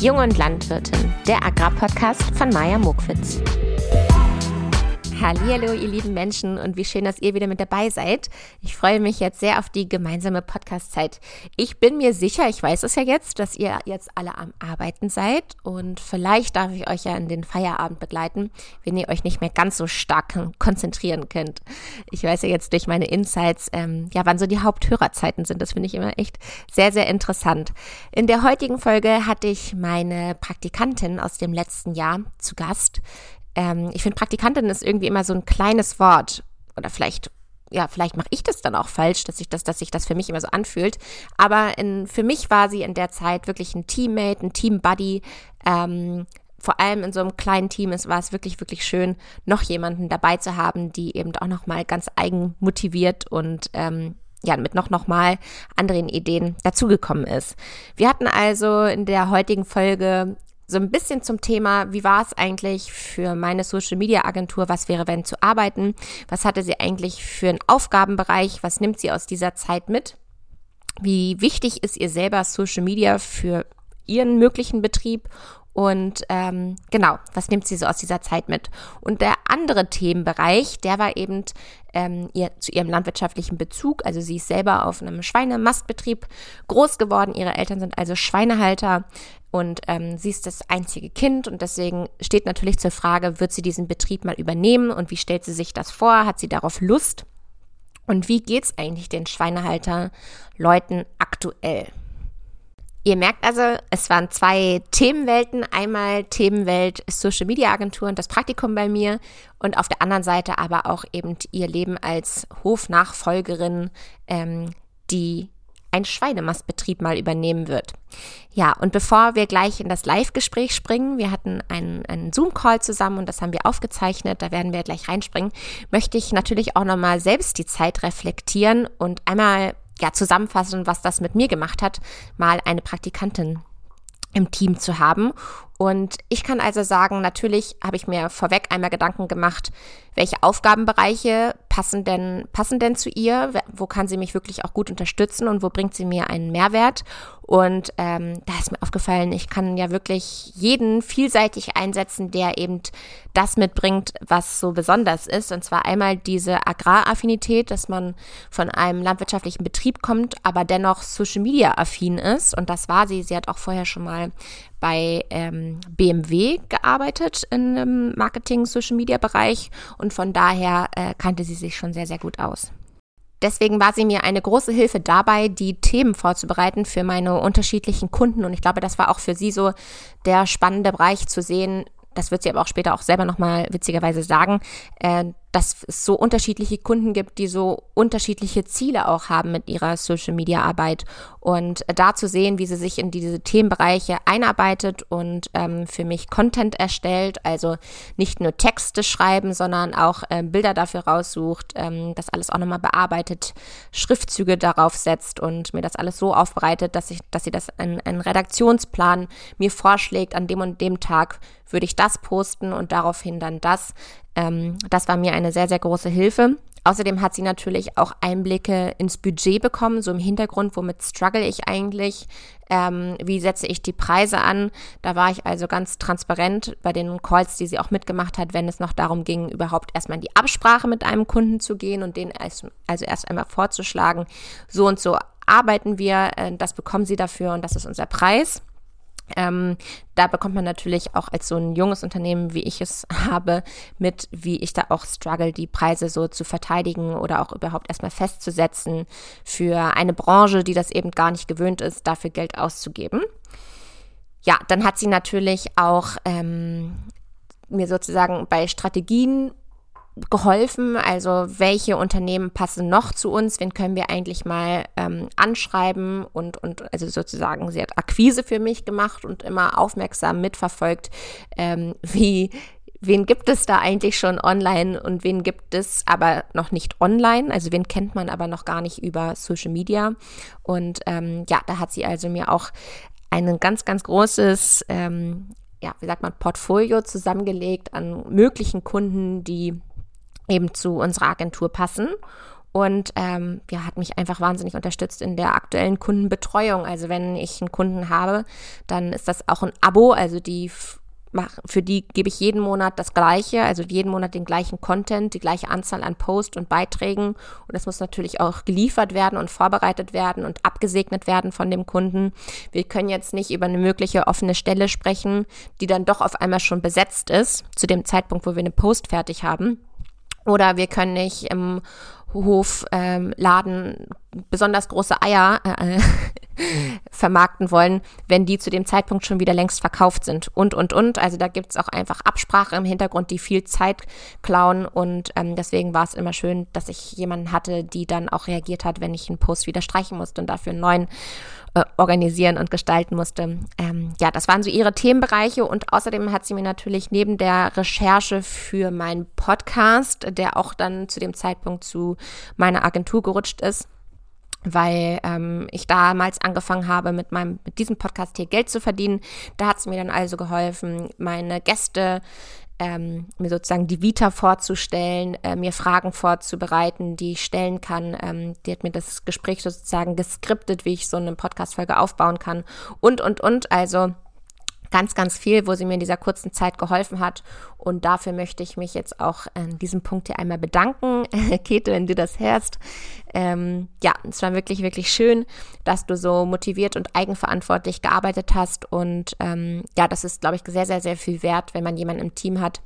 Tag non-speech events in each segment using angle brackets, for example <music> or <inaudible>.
Jung und Landwirtin, der Agrarpodcast von Maja Mokwitz. Hallo, ihr lieben Menschen und wie schön, dass ihr wieder mit dabei seid. Ich freue mich jetzt sehr auf die gemeinsame Podcast-Zeit. Ich bin mir sicher, ich weiß es ja jetzt, dass ihr jetzt alle am Arbeiten seid und vielleicht darf ich euch ja in den Feierabend begleiten, wenn ihr euch nicht mehr ganz so stark konzentrieren könnt. Ich weiß ja jetzt durch meine Insights, ähm, ja, wann so die Haupthörerzeiten sind. Das finde ich immer echt sehr, sehr interessant. In der heutigen Folge hatte ich meine Praktikantin aus dem letzten Jahr zu Gast ähm, ich finde, Praktikantin ist irgendwie immer so ein kleines Wort. Oder vielleicht, ja, vielleicht mache ich das dann auch falsch, dass sich das, dass sich das für mich immer so anfühlt. Aber in, für mich war sie in der Zeit wirklich ein Teammate, ein Teambuddy. Ähm, vor allem in so einem kleinen Team ist, war es wirklich, wirklich schön, noch jemanden dabei zu haben, die eben auch nochmal ganz eigen motiviert und ähm, ja, mit noch, noch mal anderen Ideen dazugekommen ist. Wir hatten also in der heutigen Folge so ein bisschen zum Thema, wie war es eigentlich für meine Social Media Agentur, was wäre, wenn zu arbeiten? Was hatte sie eigentlich für einen Aufgabenbereich? Was nimmt sie aus dieser Zeit mit? Wie wichtig ist ihr selber Social Media für ihren möglichen Betrieb und ähm, genau, was nimmt sie so aus dieser Zeit mit? Und der andere Themenbereich, der war eben ähm, ihr, zu ihrem landwirtschaftlichen Bezug. Also sie ist selber auf einem Schweinemastbetrieb groß geworden. Ihre Eltern sind also Schweinehalter und ähm, sie ist das einzige Kind und deswegen steht natürlich zur Frage, wird sie diesen Betrieb mal übernehmen und wie stellt sie sich das vor? Hat sie darauf Lust? Und wie geht's eigentlich den Schweinehalter-Leuten aktuell? Ihr merkt also, es waren zwei Themenwelten. Einmal Themenwelt Social Media Agentur und das Praktikum bei mir und auf der anderen Seite aber auch eben ihr Leben als Hofnachfolgerin, ähm, die ein Schweinemastbetrieb mal übernehmen wird. Ja, und bevor wir gleich in das Live-Gespräch springen, wir hatten einen, einen Zoom-Call zusammen und das haben wir aufgezeichnet, da werden wir gleich reinspringen, möchte ich natürlich auch nochmal selbst die Zeit reflektieren und einmal ja, zusammenfassen, was das mit mir gemacht hat, mal eine Praktikantin im Team zu haben. Und ich kann also sagen, natürlich habe ich mir vorweg einmal Gedanken gemacht, welche Aufgabenbereiche passen denn, passen denn zu ihr? Wo kann sie mich wirklich auch gut unterstützen und wo bringt sie mir einen Mehrwert? Und ähm, da ist mir aufgefallen, ich kann ja wirklich jeden vielseitig einsetzen, der eben das mitbringt, was so besonders ist. Und zwar einmal diese Agraraffinität, dass man von einem landwirtschaftlichen Betrieb kommt, aber dennoch Social Media affin ist. Und das war sie. Sie hat auch vorher schon mal bei ähm, BMW gearbeitet im Marketing-Social-Media-Bereich und von daher äh, kannte sie sich schon sehr, sehr gut aus. Deswegen war sie mir eine große Hilfe dabei, die Themen vorzubereiten für meine unterschiedlichen Kunden. Und ich glaube, das war auch für sie so der spannende Bereich zu sehen. Das wird sie aber auch später auch selber nochmal witzigerweise sagen, äh, dass es so unterschiedliche Kunden gibt, die so unterschiedliche Ziele auch haben mit ihrer Social Media Arbeit und da zu sehen, wie sie sich in diese Themenbereiche einarbeitet und ähm, für mich Content erstellt, also nicht nur Texte schreiben, sondern auch äh, Bilder dafür raussucht, ähm, das alles auch nochmal bearbeitet, Schriftzüge darauf setzt und mir das alles so aufbereitet, dass ich, dass sie das in einen Redaktionsplan mir vorschlägt, an dem und dem Tag würde ich das posten und daraufhin dann das. Ähm, das war mir eine sehr, sehr große Hilfe. Außerdem hat sie natürlich auch Einblicke ins Budget bekommen, so im Hintergrund, womit struggle ich eigentlich, ähm, wie setze ich die Preise an. Da war ich also ganz transparent bei den Calls, die sie auch mitgemacht hat, wenn es noch darum ging, überhaupt erstmal in die Absprache mit einem Kunden zu gehen und den also erst einmal vorzuschlagen, so und so arbeiten wir, äh, das bekommen sie dafür und das ist unser Preis. Ähm, da bekommt man natürlich auch als so ein junges Unternehmen, wie ich es <laughs> habe, mit, wie ich da auch struggle, die Preise so zu verteidigen oder auch überhaupt erstmal festzusetzen für eine Branche, die das eben gar nicht gewöhnt ist, dafür Geld auszugeben. Ja, dann hat sie natürlich auch ähm, mir sozusagen bei Strategien geholfen? Also welche Unternehmen passen noch zu uns? Wen können wir eigentlich mal ähm, anschreiben? Und, und also sozusagen, sie hat Akquise für mich gemacht und immer aufmerksam mitverfolgt, ähm, wie wen gibt es da eigentlich schon online und wen gibt es aber noch nicht online? Also wen kennt man aber noch gar nicht über Social Media? Und ähm, ja, da hat sie also mir auch ein ganz, ganz großes, ähm, ja, wie sagt man, Portfolio zusammengelegt an möglichen Kunden, die eben zu unserer Agentur passen. und ähm, ja, hat mich einfach wahnsinnig unterstützt in der aktuellen Kundenbetreuung. Also wenn ich einen Kunden habe, dann ist das auch ein Abo, also die für die gebe ich jeden Monat das gleiche, also jeden Monat den gleichen Content, die gleiche Anzahl an Posts und Beiträgen. Und das muss natürlich auch geliefert werden und vorbereitet werden und abgesegnet werden von dem Kunden. Wir können jetzt nicht über eine mögliche offene Stelle sprechen, die dann doch auf einmal schon besetzt ist, zu dem Zeitpunkt, wo wir eine Post fertig haben. Oder wir können nicht im Hofladen ähm, besonders große Eier äh, <laughs> vermarkten wollen, wenn die zu dem Zeitpunkt schon wieder längst verkauft sind. Und, und, und. Also da gibt es auch einfach Absprache im Hintergrund, die viel Zeit klauen. Und ähm, deswegen war es immer schön, dass ich jemanden hatte, die dann auch reagiert hat, wenn ich einen Post wieder streichen musste und dafür einen neuen äh, organisieren und gestalten musste. Ähm, ja, das waren so ihre Themenbereiche. Und außerdem hat sie mir natürlich neben der Recherche für meinen Podcast, der auch dann zu dem Zeitpunkt zu meiner Agentur gerutscht ist, weil ähm, ich damals angefangen habe, mit meinem mit diesem Podcast hier Geld zu verdienen. Da hat es mir dann also geholfen, meine Gäste ähm, mir sozusagen die Vita vorzustellen, äh, mir Fragen vorzubereiten, die ich stellen kann. Ähm, die hat mir das Gespräch sozusagen geskriptet, wie ich so eine Podcast-Folge aufbauen kann und, und, und. Also ganz, ganz viel, wo sie mir in dieser kurzen Zeit geholfen hat. Und dafür möchte ich mich jetzt auch an diesem Punkt hier einmal bedanken. <laughs> Kete, wenn du das hörst. Ähm, ja, es war wirklich, wirklich schön, dass du so motiviert und eigenverantwortlich gearbeitet hast. Und ähm, ja, das ist, glaube ich, sehr, sehr, sehr viel wert, wenn man jemanden im Team hat,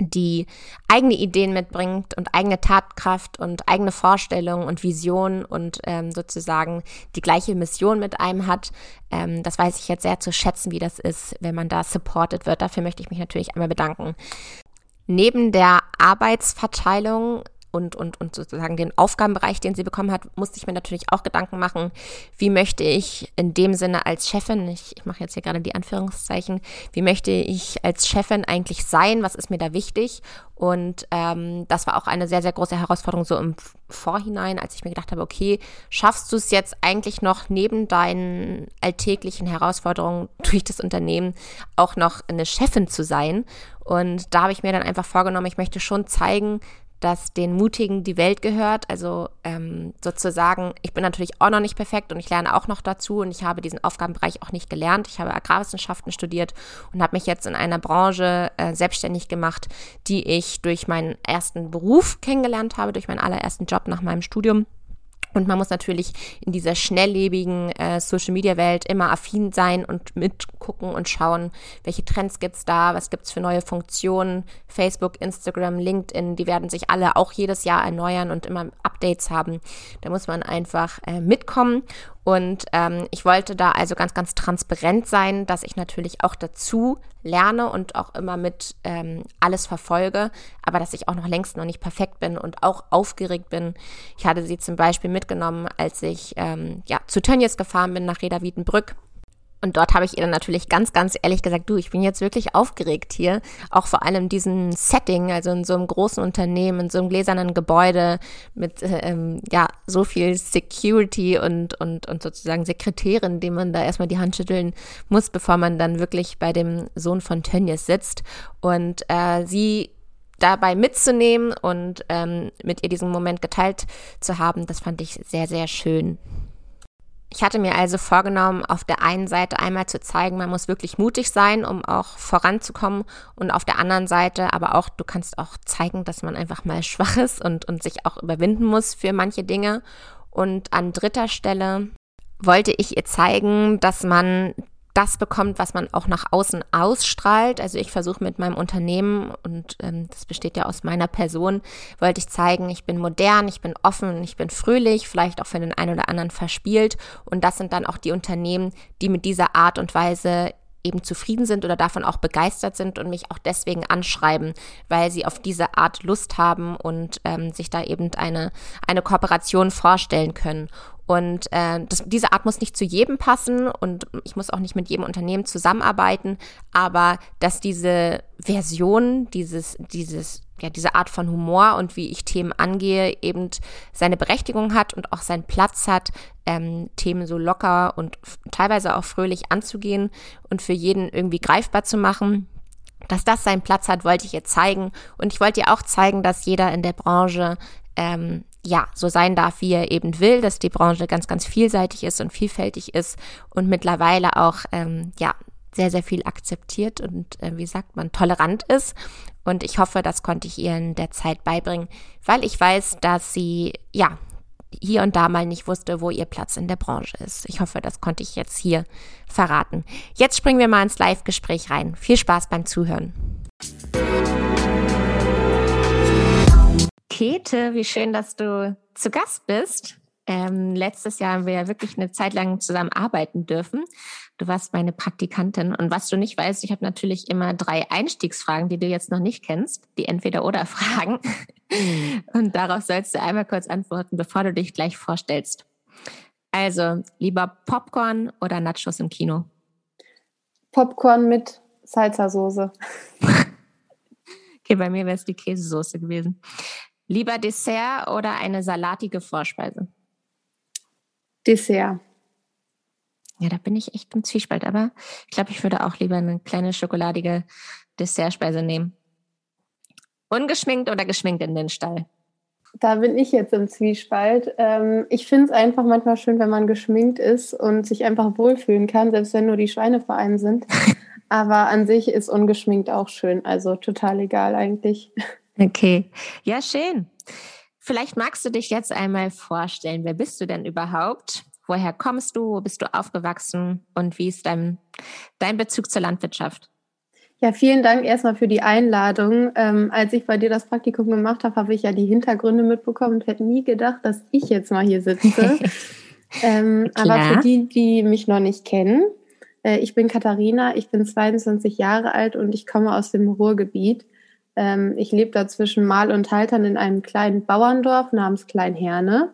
die eigene Ideen mitbringt und eigene Tatkraft und eigene Vorstellungen und Visionen und ähm, sozusagen die gleiche Mission mit einem hat. Ähm, das weiß ich jetzt sehr zu schätzen, wie das ist, wenn man da supported wird. Dafür möchte ich mich natürlich einmal bedanken. Neben der Arbeitsverteilung und, und, und sozusagen den Aufgabenbereich, den sie bekommen hat, musste ich mir natürlich auch Gedanken machen, wie möchte ich in dem Sinne als Chefin, ich, ich mache jetzt hier gerade die Anführungszeichen, wie möchte ich als Chefin eigentlich sein, was ist mir da wichtig? Und ähm, das war auch eine sehr, sehr große Herausforderung so im Vorhinein, als ich mir gedacht habe, okay, schaffst du es jetzt eigentlich noch neben deinen alltäglichen Herausforderungen durch das Unternehmen auch noch eine Chefin zu sein? Und da habe ich mir dann einfach vorgenommen, ich möchte schon zeigen, dass den Mutigen die Welt gehört. Also ähm, sozusagen, ich bin natürlich auch noch nicht perfekt und ich lerne auch noch dazu und ich habe diesen Aufgabenbereich auch nicht gelernt. Ich habe Agrarwissenschaften studiert und habe mich jetzt in einer Branche äh, selbstständig gemacht, die ich durch meinen ersten Beruf kennengelernt habe, durch meinen allerersten Job nach meinem Studium. Und man muss natürlich in dieser schnelllebigen äh, Social-Media-Welt immer affin sein und mitgucken und schauen, welche Trends gibt's da, was gibt's für neue Funktionen. Facebook, Instagram, LinkedIn, die werden sich alle auch jedes Jahr erneuern und immer Updates haben. Da muss man einfach äh, mitkommen und ähm, ich wollte da also ganz, ganz transparent sein, dass ich natürlich auch dazu lerne und auch immer mit ähm, alles verfolge, aber dass ich auch noch längst noch nicht perfekt bin und auch aufgeregt bin. Ich hatte sie zum Beispiel mitgenommen, als ich ähm, ja, zu Tönnies gefahren bin nach Reda Wiedenbrück und dort habe ich ihr dann natürlich ganz, ganz ehrlich gesagt, du, ich bin jetzt wirklich aufgeregt hier. Auch vor allem diesen Setting, also in so einem großen Unternehmen, in so einem gläsernen Gebäude mit ähm, ja so viel Security und, und, und sozusagen Sekretärin, dem man da erstmal die Hand schütteln muss, bevor man dann wirklich bei dem Sohn von Tönnies sitzt. Und äh, sie dabei mitzunehmen und ähm, mit ihr diesen Moment geteilt zu haben, das fand ich sehr, sehr schön. Ich hatte mir also vorgenommen, auf der einen Seite einmal zu zeigen, man muss wirklich mutig sein, um auch voranzukommen und auf der anderen Seite aber auch, du kannst auch zeigen, dass man einfach mal <laughs> schwach ist und, und sich auch überwinden muss für manche Dinge. Und an dritter Stelle wollte ich ihr zeigen, dass man das bekommt, was man auch nach außen ausstrahlt. Also ich versuche mit meinem Unternehmen, und ähm, das besteht ja aus meiner Person, wollte ich zeigen, ich bin modern, ich bin offen, ich bin fröhlich, vielleicht auch für den einen oder anderen verspielt. Und das sind dann auch die Unternehmen, die mit dieser Art und Weise eben zufrieden sind oder davon auch begeistert sind und mich auch deswegen anschreiben, weil sie auf diese Art Lust haben und ähm, sich da eben eine, eine Kooperation vorstellen können. Und äh, das, diese Art muss nicht zu jedem passen und ich muss auch nicht mit jedem Unternehmen zusammenarbeiten, aber dass diese Version, dieses, dieses, ja, diese Art von Humor und wie ich Themen angehe, eben seine Berechtigung hat und auch seinen Platz hat, ähm, Themen so locker und teilweise auch fröhlich anzugehen und für jeden irgendwie greifbar zu machen. Dass das seinen Platz hat, wollte ich ihr zeigen. Und ich wollte ihr auch zeigen, dass jeder in der Branche ähm, ja, so sein darf, wie er eben will, dass die Branche ganz, ganz vielseitig ist und vielfältig ist und mittlerweile auch, ähm, ja, sehr, sehr viel akzeptiert und, äh, wie sagt man, tolerant ist. Und ich hoffe, das konnte ich ihr in der Zeit beibringen, weil ich weiß, dass sie, ja, hier und da mal nicht wusste, wo ihr Platz in der Branche ist. Ich hoffe, das konnte ich jetzt hier verraten. Jetzt springen wir mal ins Live-Gespräch rein. Viel Spaß beim Zuhören. Käthe, wie schön, dass du zu Gast bist. Ähm, letztes Jahr haben wir ja wirklich eine Zeit lang zusammen arbeiten dürfen. Du warst meine Praktikantin. Und was du nicht weißt, ich habe natürlich immer drei Einstiegsfragen, die du jetzt noch nicht kennst, die Entweder-Oder-Fragen. Und darauf sollst du einmal kurz antworten, bevor du dich gleich vorstellst. Also, lieber Popcorn oder Nachos im Kino? Popcorn mit Salsa-Soße. <laughs> okay, bei mir wäre es die Käsesoße gewesen. Lieber Dessert oder eine salatige Vorspeise? Dessert. Ja, da bin ich echt im Zwiespalt, aber ich glaube, ich würde auch lieber eine kleine schokoladige Dessertspeise nehmen. Ungeschminkt oder geschminkt in den Stall? Da bin ich jetzt im Zwiespalt. Ähm, ich finde es einfach manchmal schön, wenn man geschminkt ist und sich einfach wohlfühlen kann, selbst wenn nur die Schweine vereint sind. <laughs> Aber an sich ist ungeschminkt auch schön. Also total egal eigentlich. Okay. Ja, schön. Vielleicht magst du dich jetzt einmal vorstellen. Wer bist du denn überhaupt? Woher kommst du? Wo bist du aufgewachsen? Und wie ist dein, dein Bezug zur Landwirtschaft? Ja, vielen Dank erstmal für die Einladung. Ähm, als ich bei dir das Praktikum gemacht habe, habe ich ja die Hintergründe mitbekommen und hätte nie gedacht, dass ich jetzt mal hier sitze. <laughs> ähm, aber für die, die mich noch nicht kennen, äh, ich bin Katharina, ich bin 22 Jahre alt und ich komme aus dem Ruhrgebiet. Ähm, ich lebe da zwischen Mal und Haltern in einem kleinen Bauerndorf namens Kleinherne.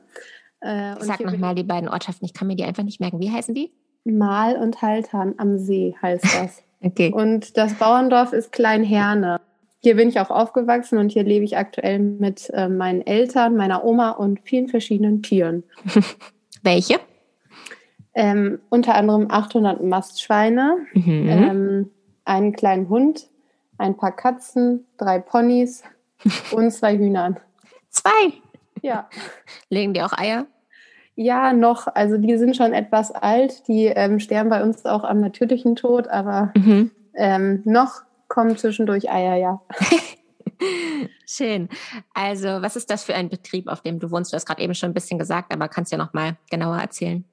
Äh, Sag nochmal die beiden Ortschaften, ich kann mir die einfach nicht merken. Wie heißen die? Mal und Haltern am See heißt <laughs> das. okay. Und das Bauerndorf ist Kleinherne. Hier bin ich auch aufgewachsen und hier lebe ich aktuell mit äh, meinen Eltern, meiner Oma und vielen verschiedenen Tieren. <laughs> Welche? Ähm, unter anderem 800 Mastschweine, mhm. ähm, einen kleinen Hund, ein paar Katzen, drei Ponys <laughs> und zwei Hühnern. Zwei? Ja. Legen die auch Eier? Ja, noch. Also die sind schon etwas alt. Die ähm, sterben bei uns auch am natürlichen Tod, aber mhm. ähm, noch kommen zwischendurch Eier, ja. <laughs> Schön. Also, was ist das für ein Betrieb, auf dem du wohnst? Du hast gerade eben schon ein bisschen gesagt, aber kannst ja noch mal genauer erzählen.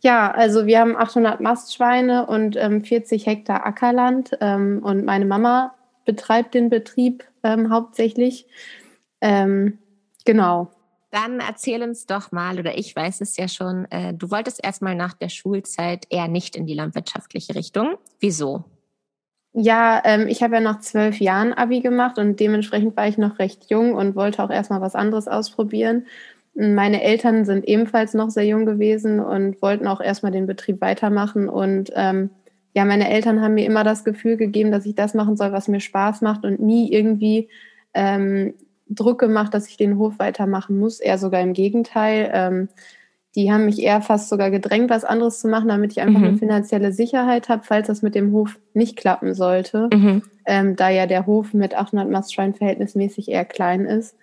Ja, also wir haben 800 Mastschweine und ähm, 40 Hektar Ackerland ähm, und meine Mama betreibt den Betrieb ähm, hauptsächlich. Ähm, genau. Dann erzähl uns doch mal, oder ich weiß es ja schon, äh, du wolltest erstmal nach der Schulzeit eher nicht in die landwirtschaftliche Richtung. Wieso? Ja, ähm, ich habe ja nach zwölf Jahren Abi gemacht und dementsprechend war ich noch recht jung und wollte auch erstmal was anderes ausprobieren. Meine Eltern sind ebenfalls noch sehr jung gewesen und wollten auch erstmal den Betrieb weitermachen und ähm, ja, meine Eltern haben mir immer das Gefühl gegeben, dass ich das machen soll, was mir Spaß macht und nie irgendwie ähm, Druck gemacht, dass ich den Hof weitermachen muss. Eher sogar im Gegenteil. Ähm, die haben mich eher fast sogar gedrängt, was anderes zu machen, damit ich einfach mhm. eine finanzielle Sicherheit habe, falls das mit dem Hof nicht klappen sollte, mhm. ähm, da ja der Hof mit 800 Mastschweinen verhältnismäßig eher klein ist.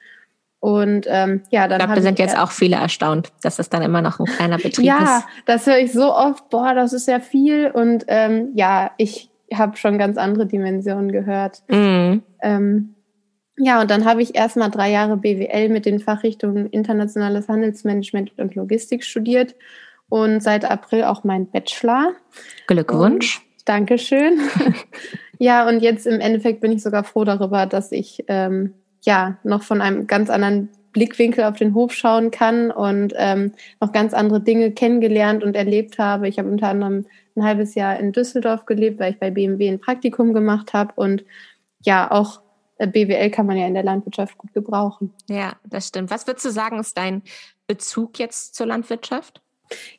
Und ähm, ja, dann. Ich glaube, da sind jetzt auch viele erstaunt, dass es dann immer noch ein kleiner <laughs> Betrieb ja, ist. Ja, das höre ich so oft, boah, das ist ja viel. Und ähm, ja, ich habe schon ganz andere Dimensionen gehört. Mhm. Ähm, ja, und dann habe ich erstmal drei Jahre BWL mit den Fachrichtungen Internationales Handelsmanagement und Logistik studiert und seit April auch mein Bachelor. Glückwunsch. Und Dankeschön. <laughs> ja, und jetzt im Endeffekt bin ich sogar froh darüber, dass ich ähm, ja noch von einem ganz anderen Blickwinkel auf den Hof schauen kann und ähm, noch ganz andere Dinge kennengelernt und erlebt habe. Ich habe unter anderem ein halbes Jahr in Düsseldorf gelebt, weil ich bei BMW ein Praktikum gemacht habe und ja, auch BWL kann man ja in der Landwirtschaft gut gebrauchen. Ja, das stimmt. Was würdest du sagen, ist dein Bezug jetzt zur Landwirtschaft?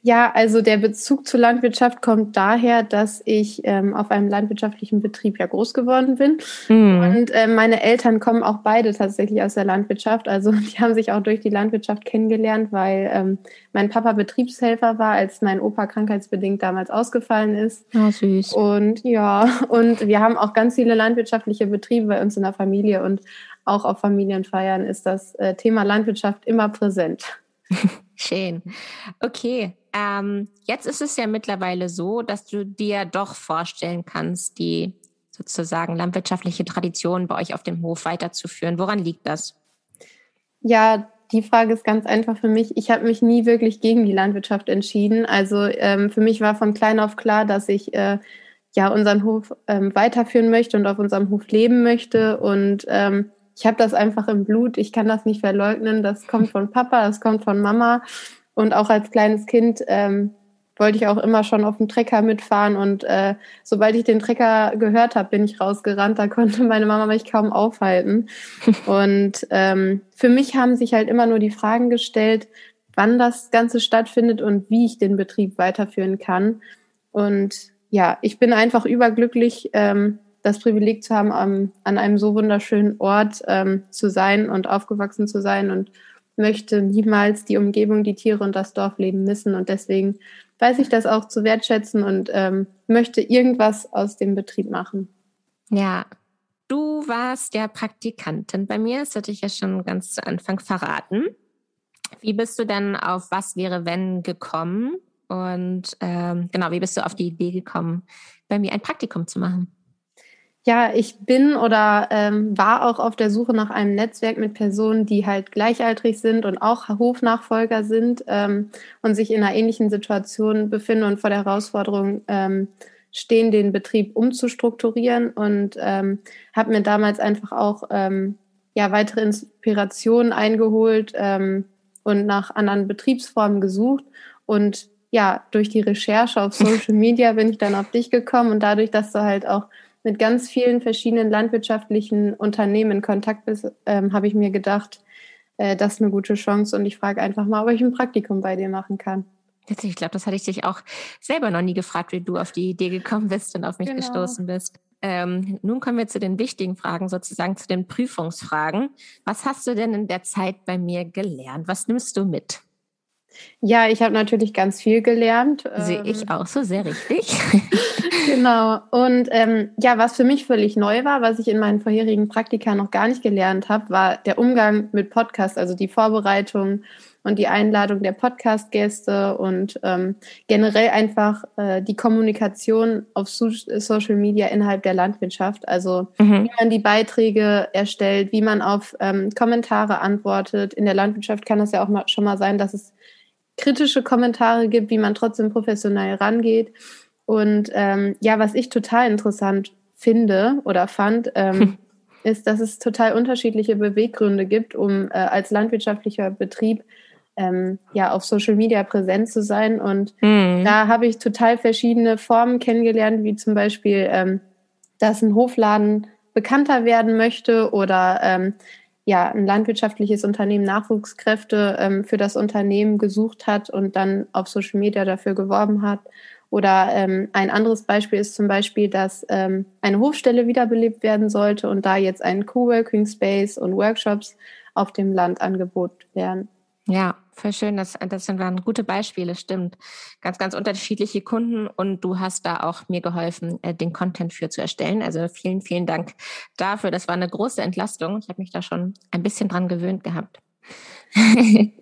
Ja, also der Bezug zur Landwirtschaft kommt daher, dass ich ähm, auf einem landwirtschaftlichen Betrieb ja groß geworden bin. Mhm. Und äh, meine Eltern kommen auch beide tatsächlich aus der Landwirtschaft. Also <laughs> die haben sich auch durch die Landwirtschaft kennengelernt, weil ähm, mein Papa Betriebshelfer war, als mein Opa krankheitsbedingt damals ausgefallen ist. Oh, süß. Und ja, <laughs> und wir haben auch ganz viele landwirtschaftliche Betriebe bei uns in der Familie. Und auch auf Familienfeiern ist das äh, Thema Landwirtschaft immer präsent. <laughs> Schön. Okay, ähm, jetzt ist es ja mittlerweile so, dass du dir doch vorstellen kannst, die sozusagen landwirtschaftliche Tradition bei euch auf dem Hof weiterzuführen. Woran liegt das? Ja, die Frage ist ganz einfach für mich. Ich habe mich nie wirklich gegen die Landwirtschaft entschieden. Also ähm, für mich war von klein auf klar, dass ich äh, ja unseren Hof ähm, weiterführen möchte und auf unserem Hof leben möchte. Und ähm, ich habe das einfach im Blut. Ich kann das nicht verleugnen. Das kommt von Papa, das kommt von Mama. Und auch als kleines Kind ähm, wollte ich auch immer schon auf dem Trecker mitfahren. Und äh, sobald ich den Trecker gehört habe, bin ich rausgerannt. Da konnte meine Mama mich kaum aufhalten. <laughs> und ähm, für mich haben sich halt immer nur die Fragen gestellt, wann das Ganze stattfindet und wie ich den Betrieb weiterführen kann. Und ja, ich bin einfach überglücklich, ähm, das Privileg zu haben, um, an einem so wunderschönen Ort ähm, zu sein und aufgewachsen zu sein und möchte niemals die Umgebung, die Tiere und das Dorfleben missen. Und deswegen weiß ich das auch zu wertschätzen und ähm, möchte irgendwas aus dem Betrieb machen. Ja, du warst ja Praktikantin bei mir, das hatte ich ja schon ganz zu Anfang verraten. Wie bist du denn auf Was wäre wenn gekommen? Und ähm, genau, wie bist du auf die Idee gekommen, bei mir ein Praktikum zu machen? Ja, ich bin oder ähm, war auch auf der Suche nach einem Netzwerk mit Personen, die halt gleichaltrig sind und auch Hofnachfolger sind ähm, und sich in einer ähnlichen Situation befinden und vor der Herausforderung ähm, stehen, den Betrieb umzustrukturieren. Und ähm, habe mir damals einfach auch ähm, ja weitere Inspirationen eingeholt ähm, und nach anderen Betriebsformen gesucht. Und ja durch die Recherche auf <laughs> Social Media bin ich dann auf dich gekommen und dadurch, dass du halt auch mit ganz vielen verschiedenen landwirtschaftlichen Unternehmen in Kontakt bist, ähm, habe ich mir gedacht, äh, das ist eine gute Chance und ich frage einfach mal, ob ich ein Praktikum bei dir machen kann. Ich glaube, das hatte ich dich auch selber noch nie gefragt, wie du auf die Idee gekommen bist und auf mich genau. gestoßen bist. Ähm, nun kommen wir zu den wichtigen Fragen, sozusagen zu den Prüfungsfragen. Was hast du denn in der Zeit bei mir gelernt? Was nimmst du mit? Ja, ich habe natürlich ganz viel gelernt. Sehe ich ähm, auch so, sehr richtig. <laughs> genau. Und ähm, ja, was für mich völlig neu war, was ich in meinen vorherigen Praktika noch gar nicht gelernt habe, war der Umgang mit Podcasts, also die Vorbereitung und die Einladung der Podcast-Gäste und ähm, generell einfach äh, die Kommunikation auf so Social Media innerhalb der Landwirtschaft. Also mhm. wie man die Beiträge erstellt, wie man auf ähm, Kommentare antwortet. In der Landwirtschaft kann es ja auch mal, schon mal sein, dass es kritische Kommentare gibt, wie man trotzdem professionell rangeht. Und ähm, ja, was ich total interessant finde oder fand, ähm, ist, dass es total unterschiedliche Beweggründe gibt, um äh, als landwirtschaftlicher Betrieb ähm, ja auf Social Media präsent zu sein. Und mhm. da habe ich total verschiedene Formen kennengelernt, wie zum Beispiel, ähm, dass ein Hofladen bekannter werden möchte oder ähm, ja, ein landwirtschaftliches Unternehmen Nachwuchskräfte ähm, für das Unternehmen gesucht hat und dann auf Social Media dafür geworben hat. Oder ähm, ein anderes Beispiel ist zum Beispiel, dass ähm, eine Hofstelle wiederbelebt werden sollte und da jetzt ein Coworking Space und Workshops auf dem Land angeboten werden. Ja, voll schön. Das, das sind waren gute Beispiele, stimmt. Ganz, ganz unterschiedliche Kunden und du hast da auch mir geholfen, äh, den Content für zu erstellen. Also vielen, vielen Dank dafür. Das war eine große Entlastung. Ich habe mich da schon ein bisschen dran gewöhnt gehabt.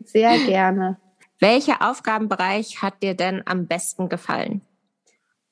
Sehr <laughs> gerne. Welcher Aufgabenbereich hat dir denn am besten gefallen?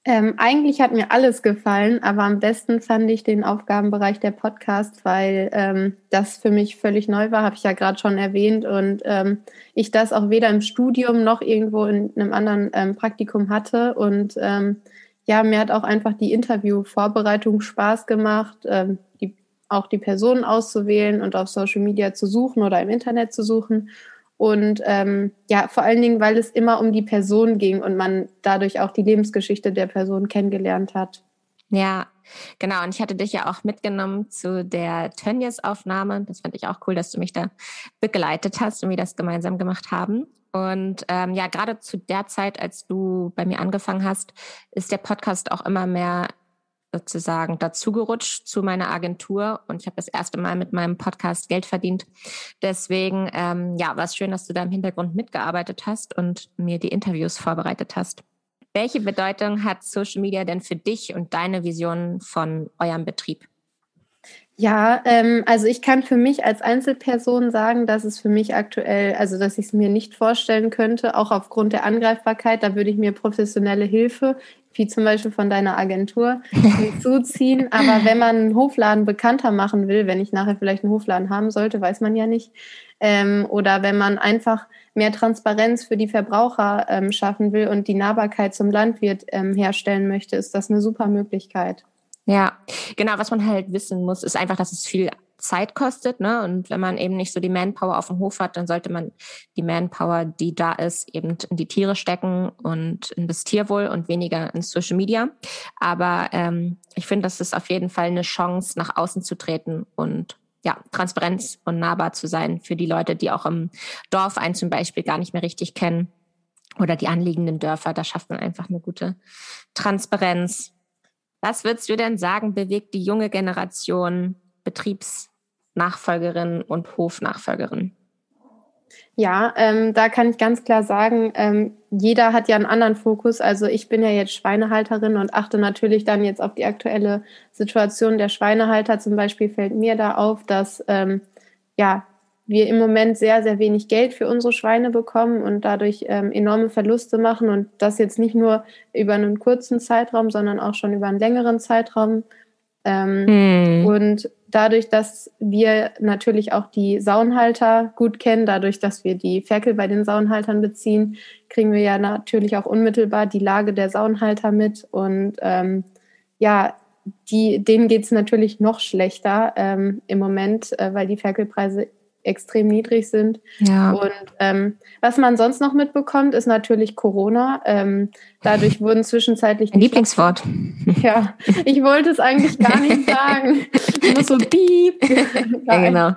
Ähm, eigentlich hat mir alles gefallen, aber am besten fand ich den Aufgabenbereich der Podcast, weil ähm, das für mich völlig neu war, habe ich ja gerade schon erwähnt. Und ähm, ich das auch weder im Studium noch irgendwo in einem anderen ähm, Praktikum hatte. Und ähm, ja, mir hat auch einfach die Interviewvorbereitung Spaß gemacht, ähm, die, auch die Personen auszuwählen und auf Social Media zu suchen oder im Internet zu suchen und ähm, ja, vor allen Dingen, weil es immer um die Person ging und man dadurch auch die Lebensgeschichte der Person kennengelernt hat. Ja, genau. Und ich hatte dich ja auch mitgenommen zu der Tönnies-Aufnahme. Das fand ich auch cool, dass du mich da begleitet hast und wir das gemeinsam gemacht haben. Und ähm, ja, gerade zu der Zeit, als du bei mir angefangen hast, ist der Podcast auch immer mehr sozusagen dazugerutscht zu meiner Agentur und ich habe das erste Mal mit meinem Podcast Geld verdient. Deswegen, ähm, ja, war es schön, dass du da im Hintergrund mitgearbeitet hast und mir die Interviews vorbereitet hast. Welche Bedeutung hat Social Media denn für dich und deine Vision von eurem Betrieb? Ja, ähm, also ich kann für mich als Einzelperson sagen, dass es für mich aktuell, also dass ich es mir nicht vorstellen könnte, auch aufgrund der Angreifbarkeit, da würde ich mir professionelle Hilfe, wie zum Beispiel von deiner Agentur, <laughs> hinzuziehen. Aber wenn man einen Hofladen bekannter machen will, wenn ich nachher vielleicht einen Hofladen haben sollte, weiß man ja nicht, ähm, oder wenn man einfach mehr Transparenz für die Verbraucher ähm, schaffen will und die Nahbarkeit zum Landwirt ähm, herstellen möchte, ist das eine super Möglichkeit. Ja, genau. Was man halt wissen muss, ist einfach, dass es viel Zeit kostet. Ne? Und wenn man eben nicht so die Manpower auf dem Hof hat, dann sollte man die Manpower, die da ist, eben in die Tiere stecken und in das Tierwohl und weniger in Social Media. Aber ähm, ich finde, das ist auf jeden Fall eine Chance, nach außen zu treten und ja, Transparenz und nahbar zu sein für die Leute, die auch im Dorf einen zum Beispiel gar nicht mehr richtig kennen oder die anliegenden Dörfer. Da schafft man einfach eine gute Transparenz. Was würdest du denn sagen, bewegt die junge Generation Betriebsnachfolgerin und Hofnachfolgerin? Ja, ähm, da kann ich ganz klar sagen, ähm, jeder hat ja einen anderen Fokus. Also ich bin ja jetzt Schweinehalterin und achte natürlich dann jetzt auf die aktuelle Situation der Schweinehalter. Zum Beispiel fällt mir da auf, dass ähm, ja wir im Moment sehr, sehr wenig Geld für unsere Schweine bekommen und dadurch ähm, enorme Verluste machen und das jetzt nicht nur über einen kurzen Zeitraum, sondern auch schon über einen längeren Zeitraum. Ähm, hm. Und dadurch, dass wir natürlich auch die Saunhalter gut kennen, dadurch, dass wir die Ferkel bei den Saunhaltern beziehen, kriegen wir ja natürlich auch unmittelbar die Lage der Saunhalter mit und ähm, ja, die, denen geht es natürlich noch schlechter ähm, im Moment, äh, weil die Ferkelpreise extrem niedrig sind. Ja. Und ähm, was man sonst noch mitbekommt, ist natürlich Corona. Ähm, dadurch wurden zwischenzeitlich. Ein Lieblingswort. Ja, ich wollte es eigentlich gar nicht <laughs> sagen. Nur so piep. <laughs> ja, genau.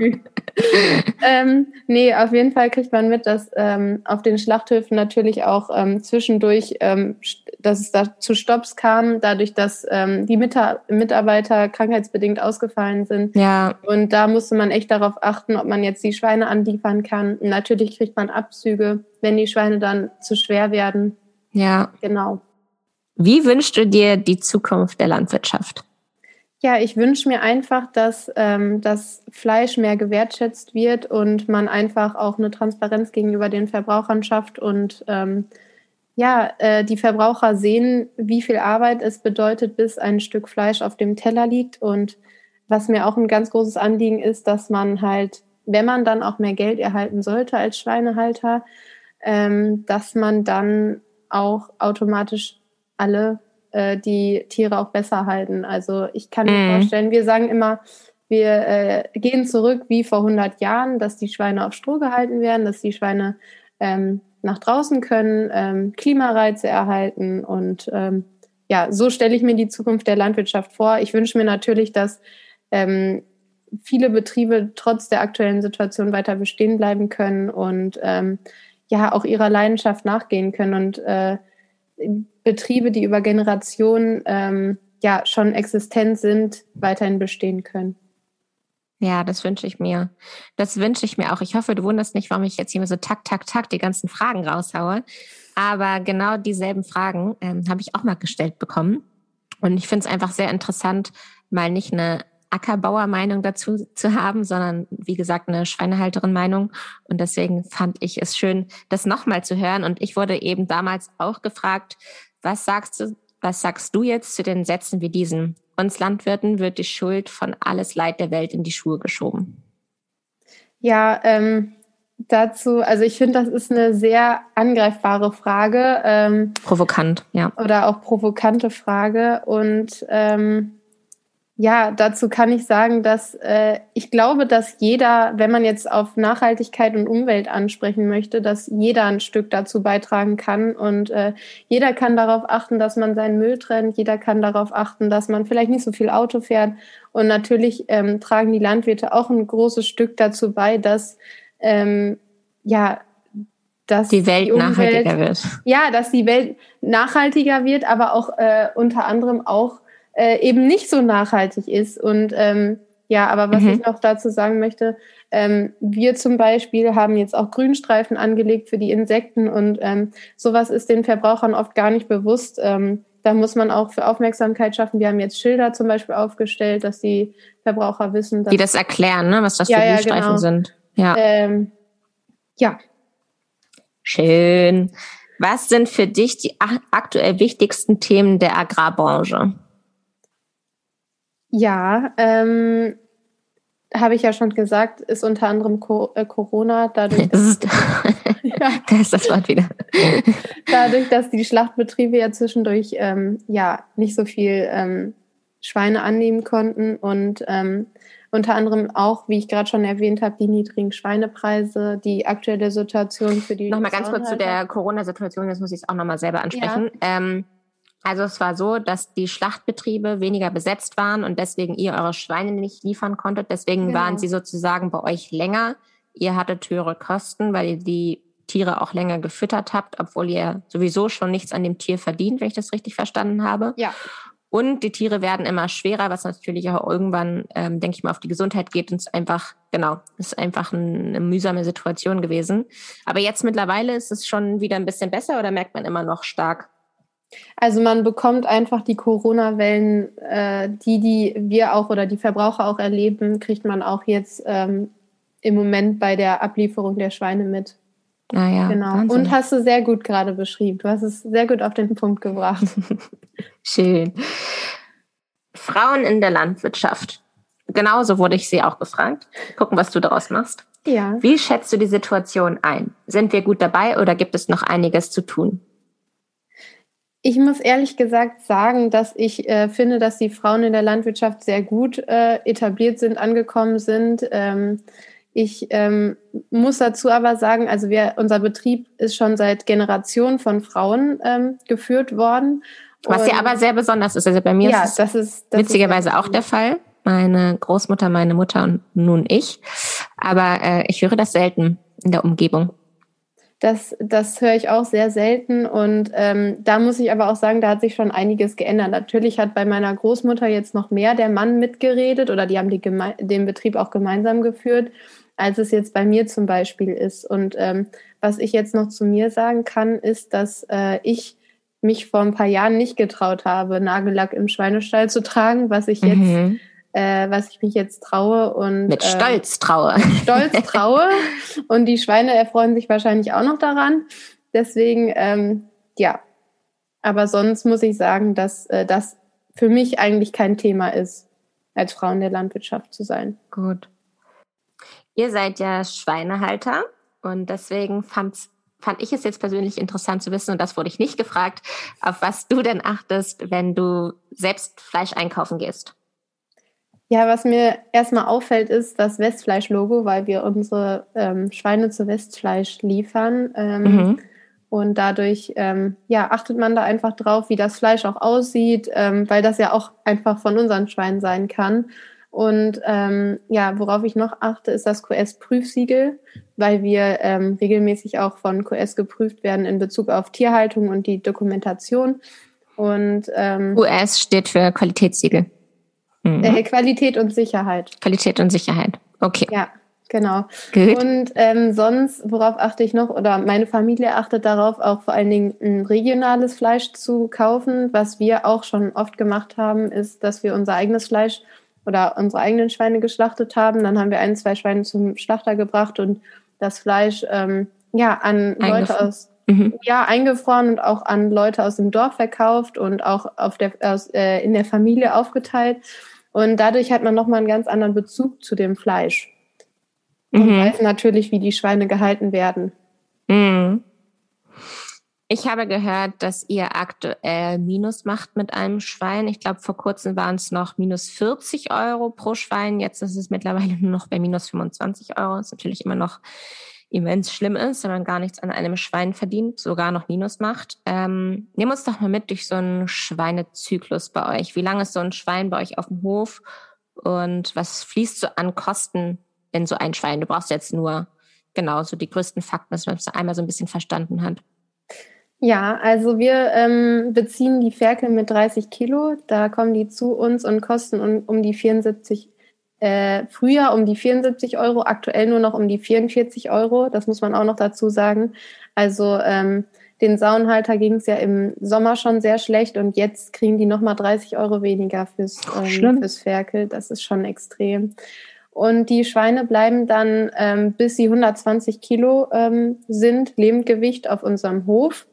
<laughs> ähm, nee, auf jeden Fall kriegt man mit, dass ähm, auf den Schlachthöfen natürlich auch ähm, zwischendurch, ähm, dass es da zu Stops kam, dadurch, dass ähm, die Mita Mitarbeiter krankheitsbedingt ausgefallen sind. Ja. Und da musste man echt darauf achten, ob man jetzt die Schweine anliefern kann. natürlich kriegt man Abzüge, wenn die Schweine dann zu schwer werden. Ja. Genau. Wie wünschst du dir die Zukunft der Landwirtschaft? Ja, ich wünsche mir einfach, dass ähm, das Fleisch mehr gewertschätzt wird und man einfach auch eine Transparenz gegenüber den Verbrauchern schafft und ähm, ja, äh, die Verbraucher sehen, wie viel Arbeit es bedeutet, bis ein Stück Fleisch auf dem Teller liegt. Und was mir auch ein ganz großes Anliegen ist, dass man halt, wenn man dann auch mehr Geld erhalten sollte als Schweinehalter, ähm, dass man dann auch automatisch alle äh, die Tiere auch besser halten. Also ich kann mir mhm. vorstellen, wir sagen immer, wir äh, gehen zurück wie vor 100 Jahren, dass die Schweine auf Stroh gehalten werden, dass die Schweine ähm, nach draußen können, ähm, Klimareize erhalten und ähm, ja, so stelle ich mir die Zukunft der Landwirtschaft vor. Ich wünsche mir natürlich, dass ähm, viele Betriebe trotz der aktuellen Situation weiter bestehen bleiben können und ähm, ja auch ihrer Leidenschaft nachgehen können und äh, Betriebe, die über Generationen ähm, ja schon existent sind, weiterhin bestehen können. Ja, das wünsche ich mir. Das wünsche ich mir auch. Ich hoffe, du wunderst nicht, warum ich jetzt hier so tak, tak, tak die ganzen Fragen raushaue. Aber genau dieselben Fragen ähm, habe ich auch mal gestellt bekommen. Und ich finde es einfach sehr interessant, mal nicht eine Ackerbauer-Meinung dazu zu haben, sondern wie gesagt eine Schweinehalterin-Meinung. Und deswegen fand ich es schön, das nochmal zu hören. Und ich wurde eben damals auch gefragt, was sagst du, was sagst du jetzt zu den Sätzen wie diesen? Uns Landwirten wird die Schuld von alles Leid der Welt in die Schuhe geschoben. Ja, ähm, dazu, also ich finde, das ist eine sehr angreifbare Frage. Ähm, Provokant, ja. Oder auch provokante Frage. Und ähm, ja, dazu kann ich sagen, dass äh, ich glaube, dass jeder, wenn man jetzt auf Nachhaltigkeit und Umwelt ansprechen möchte, dass jeder ein Stück dazu beitragen kann. Und äh, jeder kann darauf achten, dass man seinen Müll trennt, jeder kann darauf achten, dass man vielleicht nicht so viel Auto fährt. Und natürlich ähm, tragen die Landwirte auch ein großes Stück dazu bei, dass ähm, ja dass die Welt die Umwelt, nachhaltiger wird. Ja, dass die Welt nachhaltiger wird, aber auch äh, unter anderem auch äh, eben nicht so nachhaltig ist. Und ähm, ja, aber was mhm. ich noch dazu sagen möchte, ähm, wir zum Beispiel haben jetzt auch Grünstreifen angelegt für die Insekten und ähm, sowas ist den Verbrauchern oft gar nicht bewusst, ähm, da muss man auch für Aufmerksamkeit schaffen. Wir haben jetzt Schilder zum Beispiel aufgestellt, dass die Verbraucher wissen, dass die das erklären, ne? was das ja, für Glühstreifen ja, genau. sind. Ja. Ähm, ja. Schön. Was sind für dich die aktuell wichtigsten Themen der Agrarbranche? Ja, ähm, habe ich ja schon gesagt, ist unter anderem Co äh, Corona dadurch. <laughs> Das ist, <laughs> ja, da ist das Wort wieder. <laughs> dadurch, dass die Schlachtbetriebe ja zwischendurch ähm, ja nicht so viel ähm, Schweine annehmen konnten und ähm, unter anderem auch, wie ich gerade schon erwähnt habe, die niedrigen Schweinepreise, die aktuelle Situation für die. Nochmal ganz kurz zu der Corona-Situation, jetzt muss ich es auch nochmal selber ansprechen. Ja. Also es war so, dass die Schlachtbetriebe weniger besetzt waren und deswegen ihr eure Schweine nicht liefern konntet. Deswegen genau. waren sie sozusagen bei euch länger. Ihr hattet höhere Kosten, weil ihr die Tiere auch länger gefüttert habt, obwohl ihr sowieso schon nichts an dem Tier verdient, wenn ich das richtig verstanden habe. Ja. Und die Tiere werden immer schwerer, was natürlich auch irgendwann, ähm, denke ich mal, auf die Gesundheit geht und es einfach, genau, ist einfach eine mühsame Situation gewesen. Aber jetzt mittlerweile ist es schon wieder ein bisschen besser oder merkt man immer noch stark also man bekommt einfach die Corona-Wellen, äh, die, die wir auch oder die Verbraucher auch erleben, kriegt man auch jetzt ähm, im Moment bei der Ablieferung der Schweine mit. Naja. Ah genau. Wahnsinn. Und hast du sehr gut gerade beschrieben. Du hast es sehr gut auf den Punkt gebracht. <laughs> Schön. Frauen in der Landwirtschaft. Genauso wurde ich sie auch gefragt. Gucken, was du daraus machst. Ja. Wie schätzt du die Situation ein? Sind wir gut dabei oder gibt es noch einiges zu tun? Ich muss ehrlich gesagt sagen, dass ich äh, finde, dass die Frauen in der Landwirtschaft sehr gut äh, etabliert sind, angekommen sind. Ähm, ich ähm, muss dazu aber sagen, also wir, unser Betrieb ist schon seit Generationen von Frauen ähm, geführt worden. Was ja aber sehr besonders ist. Also bei mir ja, ist das ist das witzigerweise ist auch der Fall. Meine Großmutter, meine Mutter und nun ich. Aber äh, ich höre das selten in der Umgebung. Das, das höre ich auch sehr selten. Und ähm, da muss ich aber auch sagen, da hat sich schon einiges geändert. Natürlich hat bei meiner Großmutter jetzt noch mehr der Mann mitgeredet oder die haben die den Betrieb auch gemeinsam geführt, als es jetzt bei mir zum Beispiel ist. Und ähm, was ich jetzt noch zu mir sagen kann, ist, dass äh, ich mich vor ein paar Jahren nicht getraut habe, Nagellack im Schweinestall zu tragen, was ich jetzt mhm äh, was ich mich jetzt traue und mit ähm, Stolz traue. Mit Stolz <laughs> traue und die Schweine erfreuen sich wahrscheinlich auch noch daran. Deswegen ähm, ja, aber sonst muss ich sagen, dass äh, das für mich eigentlich kein Thema ist, als Frau in der Landwirtschaft zu sein. Gut. Ihr seid ja Schweinehalter und deswegen fand's fand ich es jetzt persönlich interessant zu wissen, und das wurde ich nicht gefragt, auf was du denn achtest, wenn du selbst Fleisch einkaufen gehst. Ja, was mir erstmal auffällt, ist das Westfleisch-Logo, weil wir unsere ähm, Schweine zu Westfleisch liefern. Ähm, mhm. Und dadurch ähm, ja, achtet man da einfach drauf, wie das Fleisch auch aussieht, ähm, weil das ja auch einfach von unseren Schweinen sein kann. Und ähm, ja, worauf ich noch achte, ist das QS-Prüfsiegel, weil wir ähm, regelmäßig auch von QS geprüft werden in Bezug auf Tierhaltung und die Dokumentation. Und ähm, QS steht für Qualitätssiegel. Mhm. Äh, Qualität und Sicherheit. Qualität und Sicherheit. Okay. Ja, genau. Good. Und ähm, sonst, worauf achte ich noch, oder meine Familie achtet darauf, auch vor allen Dingen ein regionales Fleisch zu kaufen. Was wir auch schon oft gemacht haben, ist, dass wir unser eigenes Fleisch oder unsere eigenen Schweine geschlachtet haben. Dann haben wir ein, zwei Schweine zum Schlachter gebracht und das Fleisch ähm, ja an Leute aus mhm. ja eingefroren und auch an Leute aus dem Dorf verkauft und auch auf der aus, äh, in der Familie aufgeteilt. Und dadurch hat man nochmal einen ganz anderen Bezug zu dem Fleisch. Und mhm. weiß natürlich, wie die Schweine gehalten werden. Mhm. Ich habe gehört, dass ihr aktuell Minus macht mit einem Schwein. Ich glaube, vor kurzem waren es noch minus 40 Euro pro Schwein. Jetzt ist es mittlerweile <laughs> nur noch bei minus 25 Euro. Das ist natürlich immer noch immens schlimm ist, wenn man gar nichts an einem Schwein verdient, sogar noch Minus macht. Ähm, nimm uns doch mal mit durch so einen Schweinezyklus bei euch. Wie lange ist so ein Schwein bei euch auf dem Hof und was fließt so an Kosten in so ein Schwein? Du brauchst jetzt nur genau so die größten Fakten, dass man es einmal so ein bisschen verstanden hat. Ja, also wir ähm, beziehen die Ferkel mit 30 Kilo. Da kommen die zu uns und kosten um, um die 74 äh, früher um die 74 Euro, aktuell nur noch um die 44 Euro. Das muss man auch noch dazu sagen. Also ähm, Den Saunhalter ging es ja im Sommer schon sehr schlecht und jetzt kriegen die nochmal 30 Euro weniger fürs, ähm, fürs Ferkel. Das ist schon extrem. Und die Schweine bleiben dann, ähm, bis sie 120 Kilo ähm, sind, Lebendgewicht auf unserem Hof.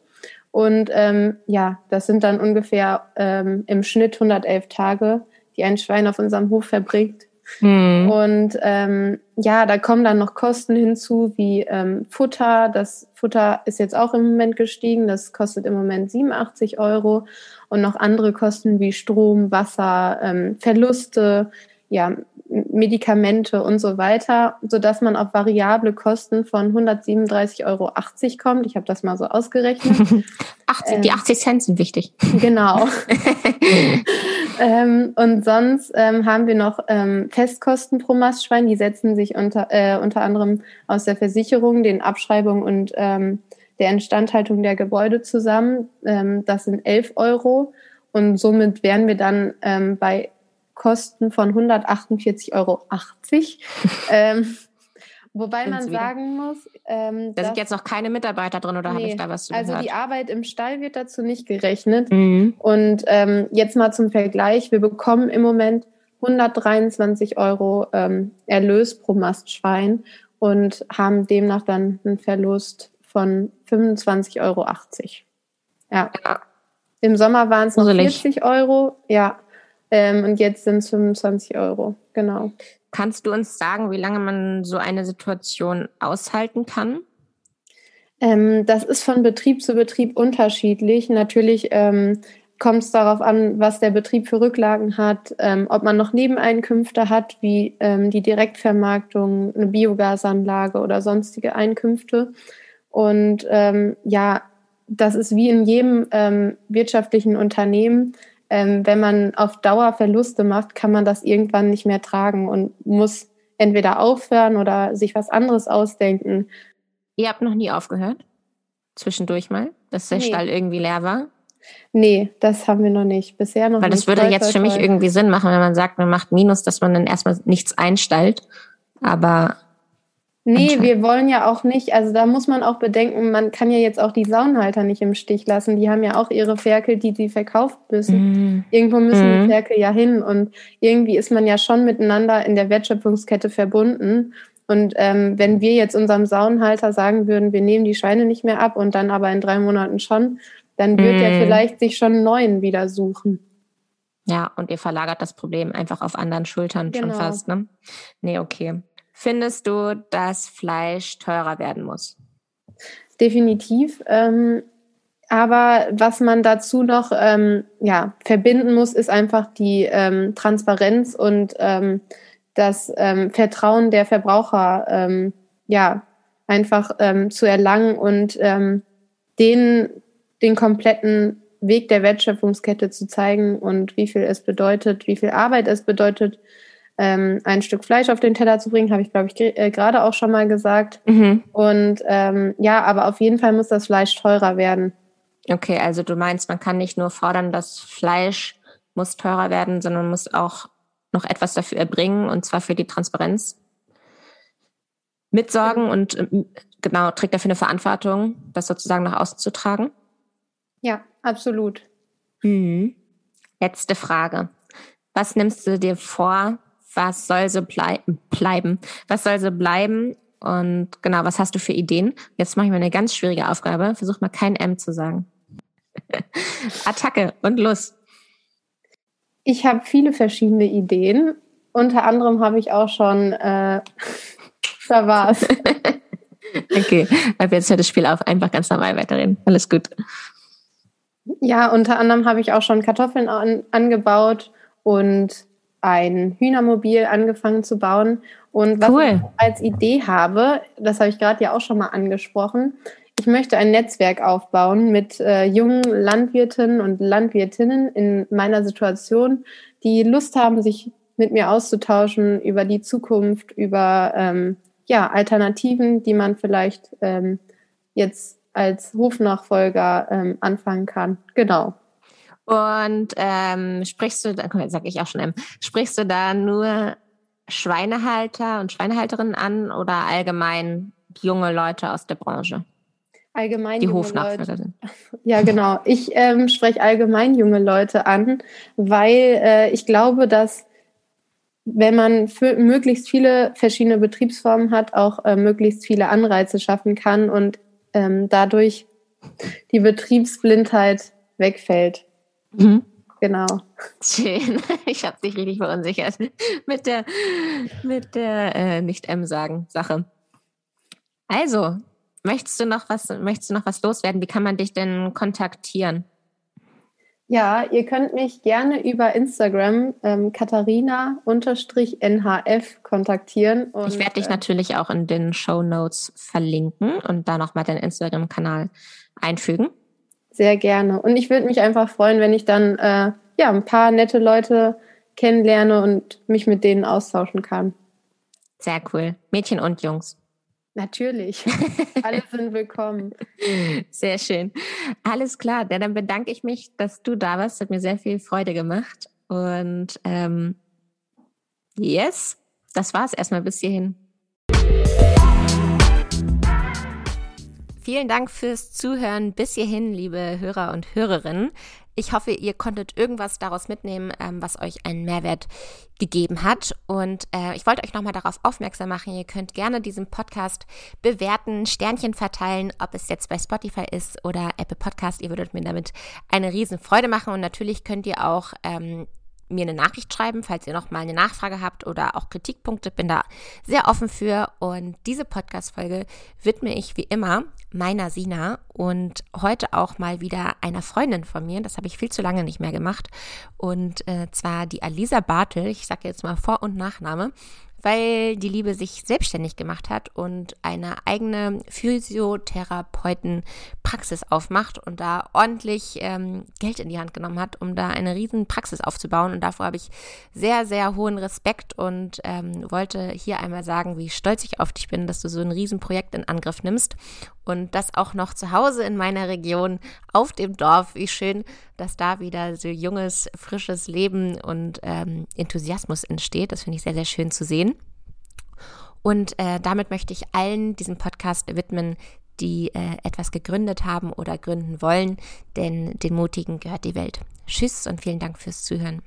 Und ähm, ja, das sind dann ungefähr ähm, im Schnitt 111 Tage, die ein Schwein auf unserem Hof verbringt. Mhm. Und ähm, ja, da kommen dann noch Kosten hinzu wie ähm, Futter. Das Futter ist jetzt auch im Moment gestiegen. Das kostet im Moment 87 Euro. Und noch andere Kosten wie Strom, Wasser, ähm, Verluste, ja, Medikamente und so weiter, sodass man auf variable Kosten von 137,80 Euro kommt. Ich habe das mal so ausgerechnet. <laughs> 80, die 80 ähm, Cent sind wichtig. <laughs> Genau. <laughs> ähm, und sonst ähm, haben wir noch ähm, Festkosten pro Mastschwein. Die setzen sich unter, äh, unter anderem aus der Versicherung, den Abschreibungen und ähm, der Instandhaltung der Gebäude zusammen. Ähm, das sind 11 Euro. Und somit wären wir dann ähm, bei Kosten von 148,80 Euro. <laughs> ähm, wobei man sagen muss, ähm, da sind jetzt noch keine Mitarbeiter drin oder nee, habe ich da was zu Also die Arbeit im Stall wird dazu nicht gerechnet. Mhm. Und ähm, jetzt mal zum Vergleich: Wir bekommen im Moment 123 Euro ähm, Erlös pro Mastschwein und haben demnach dann einen Verlust von 25,80 Euro. Ja. ja. Im Sommer waren es noch 40 Euro. Ja, ähm, und jetzt sind es 25 Euro, genau. Kannst du uns sagen, wie lange man so eine Situation aushalten kann? Ähm, das ist von Betrieb zu Betrieb unterschiedlich. Natürlich ähm, kommt es darauf an, was der Betrieb für Rücklagen hat, ähm, ob man noch Nebeneinkünfte hat, wie ähm, die Direktvermarktung, eine Biogasanlage oder sonstige Einkünfte. Und ähm, ja, das ist wie in jedem wirtschaftlichen Unternehmen ähm, wenn man auf Dauer Verluste macht, kann man das irgendwann nicht mehr tragen und muss entweder aufhören oder sich was anderes ausdenken. Ihr habt noch nie aufgehört? Zwischendurch mal, dass der nee. Stall irgendwie leer war? Nee, das haben wir noch nicht. Bisher noch Weil nicht. Weil das würde jetzt für mich irgendwie Sinn machen, wenn man sagt, man macht Minus, dass man dann erstmal nichts einstallt. Aber Nee, wir wollen ja auch nicht, also da muss man auch bedenken, man kann ja jetzt auch die Saunhalter nicht im Stich lassen. Die haben ja auch ihre Ferkel, die sie verkauft müssen. Mm. Irgendwo müssen mm. die Ferkel ja hin und irgendwie ist man ja schon miteinander in der Wertschöpfungskette verbunden. Und ähm, wenn wir jetzt unserem Saunhalter sagen würden, wir nehmen die Schweine nicht mehr ab und dann aber in drei Monaten schon, dann wird mm. er vielleicht sich schon einen neuen wieder suchen. Ja, und ihr verlagert das Problem einfach auf anderen Schultern genau. schon fast, ne? Nee, okay. Findest du, dass Fleisch teurer werden muss? Definitiv. Ähm, aber was man dazu noch ähm, ja, verbinden muss, ist einfach die ähm, Transparenz und ähm, das ähm, Vertrauen der Verbraucher ähm, ja, einfach zu erlangen und den, den kompletten Weg der Wertschöpfungskette zu zeigen und wie viel es bedeutet, wie viel Arbeit es bedeutet, ähm, ein Stück Fleisch auf den Teller zu bringen, habe ich, glaube ich, äh, gerade auch schon mal gesagt. Mhm. Und ähm, ja, aber auf jeden Fall muss das Fleisch teurer werden. Okay, also du meinst, man kann nicht nur fordern, das Fleisch muss teurer werden, sondern muss auch noch etwas dafür erbringen, und zwar für die Transparenz mitsorgen und ähm, genau, trägt dafür eine Verantwortung, das sozusagen nach außen zu tragen? Ja, absolut. Mhm. Letzte Frage. Was nimmst du dir vor, was soll so blei bleiben? Was soll so bleiben? Und genau, was hast du für Ideen? Jetzt mache ich mir eine ganz schwierige Aufgabe. Versuch mal kein M zu sagen. <laughs> Attacke und los. Ich habe viele verschiedene Ideen. Unter anderem habe ich auch schon, äh, <laughs> da war's. <laughs> okay, ab jetzt hört das Spiel auf. Einfach ganz normal weiterreden. Alles gut. Ja, unter anderem habe ich auch schon Kartoffeln an, angebaut und ein Hühnermobil angefangen zu bauen. Und was cool. ich als Idee habe, das habe ich gerade ja auch schon mal angesprochen, ich möchte ein Netzwerk aufbauen mit äh, jungen Landwirtinnen und Landwirtinnen in meiner Situation, die Lust haben, sich mit mir auszutauschen über die Zukunft, über ähm, ja, Alternativen, die man vielleicht ähm, jetzt als Hofnachfolger ähm, anfangen kann. Genau. Und ähm, sprichst du, dann sag ich auch schon, sprichst du da nur Schweinehalter und Schweinehalterinnen an oder allgemein junge Leute aus der Branche? allgemein die Hofnachfolgerin. Ja, genau. Ich ähm, spreche allgemein junge Leute an, weil äh, ich glaube, dass wenn man für möglichst viele verschiedene Betriebsformen hat, auch äh, möglichst viele Anreize schaffen kann und ähm, dadurch die Betriebsblindheit wegfällt. Mhm. Genau. Schön. <laughs> Ich habe dich richtig verunsichert mit der, mit der äh, Nicht-M-Sagen-Sache. Also, möchtest du noch was, möchtest du noch was loswerden? Wie kann man dich denn kontaktieren? Ja, ihr könnt mich gerne über Instagram ähm, Katharina-NHF kontaktieren. Und, ich werde dich äh, natürlich auch in den Show Notes verlinken und da nochmal deinen Instagram-Kanal einfügen. Sehr gerne. Und ich würde mich einfach freuen, wenn ich dann äh, ja, ein paar nette Leute kennenlerne und mich mit denen austauschen kann. Sehr cool. Mädchen und Jungs. Natürlich. <laughs> Alle sind willkommen. Sehr schön. Alles klar. Ja, dann bedanke ich mich, dass du da warst. Hat mir sehr viel Freude gemacht. Und ähm, yes, das war es erstmal bis hierhin. Vielen Dank fürs Zuhören bis hierhin, liebe Hörer und Hörerinnen. Ich hoffe, ihr konntet irgendwas daraus mitnehmen, ähm, was euch einen Mehrwert gegeben hat. Und äh, ich wollte euch nochmal darauf aufmerksam machen, ihr könnt gerne diesen Podcast bewerten, Sternchen verteilen, ob es jetzt bei Spotify ist oder Apple Podcast. Ihr würdet mir damit eine riesen Freude machen. Und natürlich könnt ihr auch ähm, mir eine Nachricht schreiben, falls ihr noch mal eine Nachfrage habt oder auch Kritikpunkte. Bin da sehr offen für. Und diese Podcast-Folge widme ich wie immer meiner Sina und heute auch mal wieder einer Freundin von mir. Das habe ich viel zu lange nicht mehr gemacht. Und äh, zwar die Alisa Bartel. Ich sage jetzt mal Vor- und Nachname weil die Liebe sich selbstständig gemacht hat und eine eigene Physiotherapeutenpraxis aufmacht und da ordentlich ähm, Geld in die Hand genommen hat, um da eine riesen Praxis aufzubauen. Und davor habe ich sehr, sehr hohen Respekt und ähm, wollte hier einmal sagen, wie stolz ich auf dich bin, dass du so ein Riesenprojekt in Angriff nimmst und das auch noch zu Hause in meiner Region auf dem Dorf. Wie schön, dass da wieder so junges, frisches Leben und ähm, Enthusiasmus entsteht. Das finde ich sehr, sehr schön zu sehen. Und äh, damit möchte ich allen diesen Podcast widmen, die äh, etwas gegründet haben oder gründen wollen, denn den Mutigen gehört die Welt. Tschüss und vielen Dank fürs Zuhören.